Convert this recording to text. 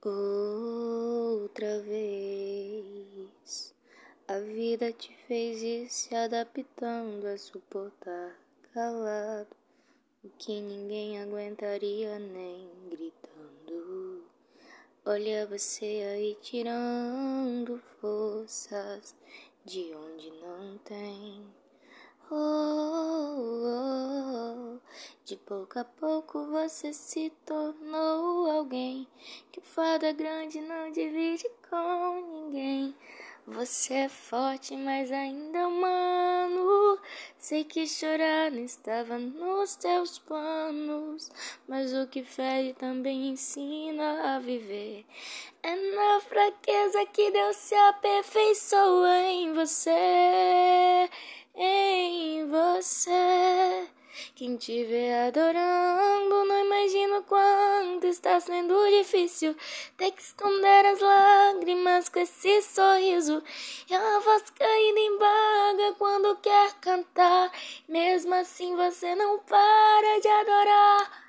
Outra vez, a vida te fez ir se adaptando a suportar calado o que ninguém aguentaria nem gritando. Olha você aí tirando forças de onde não tem. Oh, de pouco a pouco você se tornou alguém que o fada grande não divide com ninguém. Você é forte, mas ainda humano. Sei que chorar não estava nos teus planos, mas o que fere também ensina a viver. É na fraqueza que Deus se aperfeiçoa em você em você. Quem te vê adorando, não imagina quanto está sendo difícil ter que esconder as lágrimas com esse sorriso. E a voz caída em baga quando quer cantar. Mesmo assim você não para de adorar.